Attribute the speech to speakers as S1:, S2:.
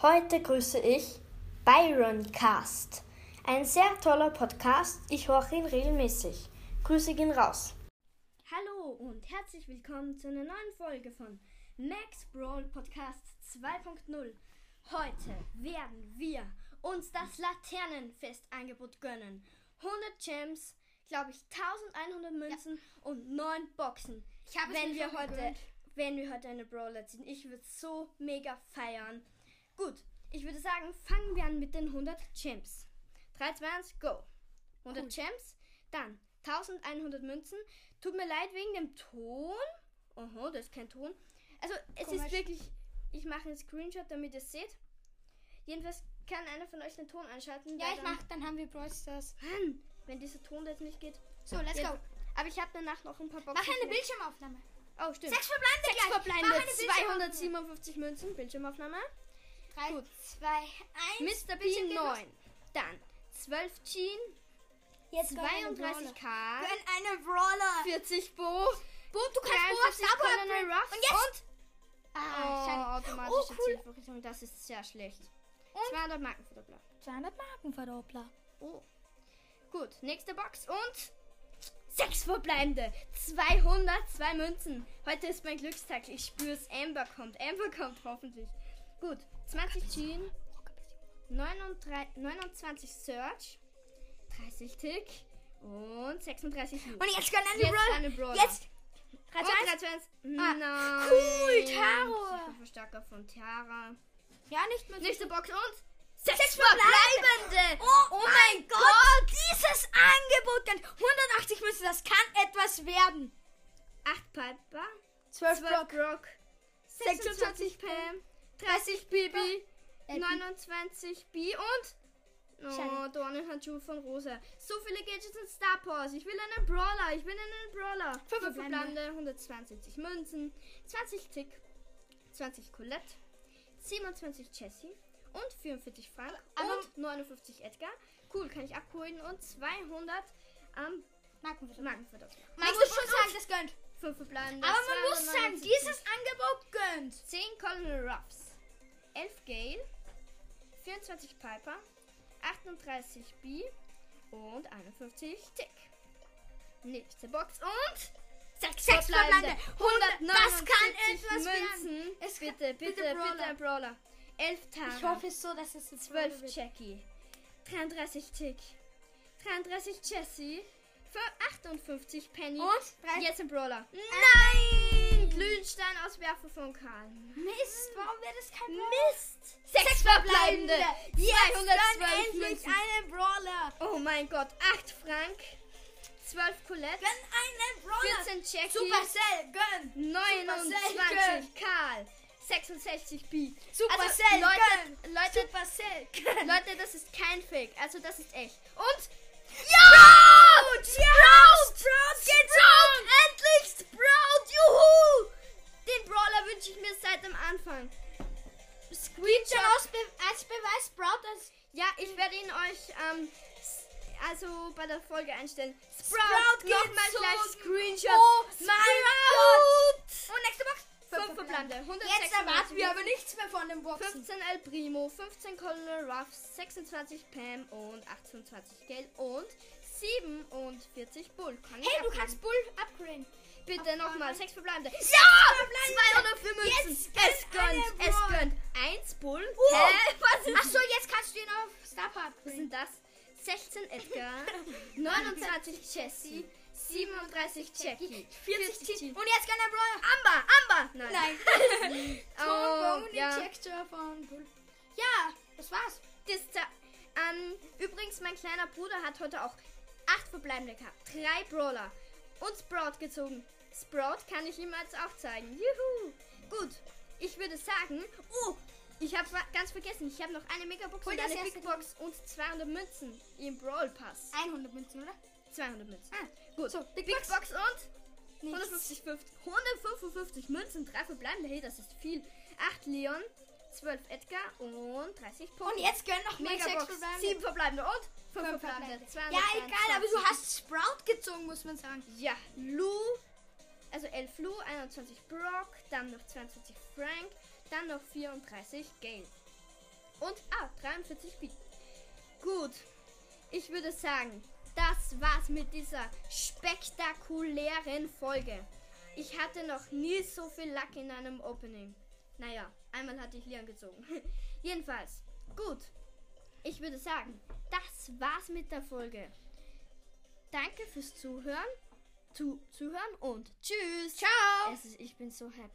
S1: Heute grüße ich Byron Cast. Ein sehr toller Podcast. Ich höre ihn regelmäßig. Grüße ihn raus.
S2: Hallo und herzlich willkommen zu einer neuen Folge von Max Brawl Podcast 2.0. Heute werden wir uns das Laternenfestangebot gönnen. 100 Gems, glaube ich, 1100 Münzen und 9 Boxen.
S3: Ich habe es
S2: wenn wir heute,
S3: gegönnt.
S2: wenn wir heute eine Brawler ziehen. Ich würde so mega feiern. Gut, ich würde sagen, fangen wir an mit den 100 Gems. 3, 2, 1, go. 100
S3: Cool.
S2: Gems, dann 1100 Münzen. Tut mir leid wegen dem Ton. Oho, das ist kein Ton. Also, es ist
S3: Komisch.
S2: wirklich. Ich mache einen Screenshot, damit ihr es seht. Jedenfalls kann einer von euch den Ton einschalten.
S3: Ja, ich
S2: dann-
S3: mach, dann haben wir Brawl Stars.
S2: Mann, wenn dieser Ton jetzt nicht geht.
S3: So, let's go.
S2: Aber ich habe danach noch ein paar Boxen.
S3: Mach eine Bildschirmaufnahme.
S2: Oh, stimmt.
S3: Sechs verbleibende
S2: Sechs verbleibende,
S3: Mach eine Bildschirmaufnahme.
S2: 257 Münzen, Bildschirmaufnahme.
S3: Drei,
S2: Gut.
S3: zwei, eins.
S2: Mr.
S3: Los.
S2: 9. Dann 12 Jean,
S3: Jetzt gönn einen
S2: 32
S3: Brawler.
S2: K,
S3: Gönn eine Brawler.
S2: 40 Bo,
S3: Bo, du kannst Bo
S2: 43
S3: auf Star Und jetzt.
S2: oh,
S3: Ah, schade.
S2: automatische
S3: Oh, cool.
S2: Zielvorrichtung, das ist sehr schlecht. 200 Marken für Doppler.
S3: 200 Marken Verdoppler.
S2: Oh. Gut, nächste Box und sechs verbleibende. 202 Münzen. Heute ist mein Glückstag. Ich spüre es. Amber kommt. Amber kommt hoffentlich. Gut, 20 Jean, 29, 29 Search, 30 Tick und 36 Loot.
S3: Und jetzt gönn eine
S2: Jetzt
S3: Brawler.
S2: eine Brawler.
S3: Jetzt.
S2: Und
S3: 3, 2, 1.
S2: 3, 2, 1.
S3: Ah,
S2: Nein.
S3: cool, Taro.
S2: Superverstärker von Tara.
S3: Ja, nicht mehr.
S2: Nächste Box und sechs,
S3: Sechs
S2: verbleibende.
S3: Oh, mein Gott. Dieses Angebot. gönnt 180 Münzen. Das kann etwas werden.
S2: 8 Piper.
S3: 12
S2: 12
S3: Brock.
S2: Brock, 26 Pam, 30 Bibi,
S3: Äh,
S2: 29 B und oh,
S3: Schade.
S2: Dornenhandschuh von Rosa. So viele Gadgets und Star Powers. Ich will einen Brawler. Ich will einen Brawler.
S3: Fünf
S2: 5
S3: verbleibende.
S2: verbleibende, 120 Münzen, 20 Tick, 20 Colette, 27 Jessie und 44 Frank
S3: Aber-
S2: und 59 Edgar. Cool, kann ich abholen und 200 am
S3: Marken
S2: Markenverdoppler.
S3: Man muss schon sagen, das gönnt.
S2: 5 verbleibende.
S3: Aber man muss sagen,
S2: 279.
S3: dieses Angebot gönnt.
S2: 10 Colonel Ruffs, 11 Gale, 24 Piper, 38 B und 51 Tick. Nächste Box und 6
S3: Sechs
S2: verbleibende.
S3: verbleibende.
S2: 179
S3: Das kann etwas
S2: Münzen.
S3: werden. Es kann-
S2: bitte, bitte,
S3: bitte
S2: bitte,
S3: Brawler.
S2: ein Brawler. 11 Tara,
S3: Ich hoffe so, dass es jetzt
S2: 12
S3: wird.
S2: Jackie, 33 Tick, 33 Jessie, 58 Penny.
S3: Und?
S2: Jetzt ein Brawler.
S3: Nein!
S2: Glühenstein auswerfen von Karl.
S3: Mist, warum wird es kein
S2: Mist! Sechs verbleibende!
S3: Jetzt
S2: 212
S3: gönn endlich
S2: Münzen.
S3: einen Brawler.
S2: Oh mein Gott, 8 Frank, 12 Colette,
S3: Gönn einen Brawler.
S2: 14 Jackie,
S3: Supercell, gönn.
S2: 29 Karl, 66 B.
S3: Supercell,
S2: also, Leute,
S3: gönn.
S2: Leute,
S3: Supercell, gönn.
S2: Leute, das ist kein Fake, also das ist echt. Und
S3: Ja! Sprout! Sprout geht
S2: Sprout! Endlich Sprout! Euch ähm, also bei der Folge einstellen. Sprout,
S3: Sprout
S2: nochmal gleich Screenshot.
S3: Oh mein
S2: Sprout!
S3: Und nächste Box.
S2: Fünf verbleibende.
S3: Jetzt
S2: 196
S3: erwarten wir aber nichts mehr von den Boxen.
S2: 15 El Primo, 15 Colonel Ruffs, 26 Pam und 28 Gale und 47 Bull. Kann
S3: Hey, du kannst Bull upgraden.
S2: Bitte nochmal 6 verbleibende.
S3: Ja!
S2: 204 Münzen.
S3: Jetzt
S2: Es
S3: gönn
S2: gönnt, es
S3: Brawl.
S2: gönnt. 1 Bull.
S3: Oh.
S2: Hä? Was ist
S3: Achso, jetzt kannst du ihn auf Star Power
S2: Was sind das? 16 Edgar, 29 Jessie, 37 Jackie,
S3: 40
S2: Jean.
S3: Und jetzt kann er Brawler.
S2: Amber, Amber! Nein.
S3: Nein.
S2: Oh, ja.
S3: Texture von Bull. Ja, das war's.
S2: Das, da- ähm, übrigens, mein kleiner Bruder hat heute auch 8 verbleibende gehabt. 3 Brawler und Sprout gezogen. Sprout kann ich ihm jetzt auch zeigen. Juhu! Gut, ich würde sagen, oh, ich habe ganz vergessen, ich habe noch eine Megabox
S3: Hol
S2: und eine Big Box und 200 Münzen im Brawl Pass.
S3: 100 Münzen, oder?
S2: 200 Münzen.
S3: Ah,
S2: Gut,
S3: so,
S2: Big,
S3: Big
S2: Box,
S3: Box.
S2: und
S3: Nichts.
S2: 150, 50, 155 Münzen, 3 verbleibende. Hey, das ist viel. 8 Leon, 12 Edgar und 30 Pokémon.
S3: Und jetzt gönn noch sechs
S2: Megabox,
S3: verbleibende.
S2: 7 verbleibende und 5
S3: Fünf
S2: verbleibende.
S3: verbleibende. Ja, egal, aber du hast Sprout gezogen, muss man sagen.
S2: Ja, Lou, also 11 Lou, 21 Brock, dann noch 22 Frank, dann noch 34 Gale. Und, ah, 43 Pi. Gut. Ich würde sagen, das war's mit dieser spektakulären Folge. Ich hatte noch nie so viel Lack in einem Opening. Naja, einmal hatte ich Leon gezogen. Jedenfalls, gut. Ich würde sagen, das war's mit der Folge. Danke fürs Zuhören, zu, Zuhören und tschüss.
S3: Ciao.
S2: Ist, ich bin so happy.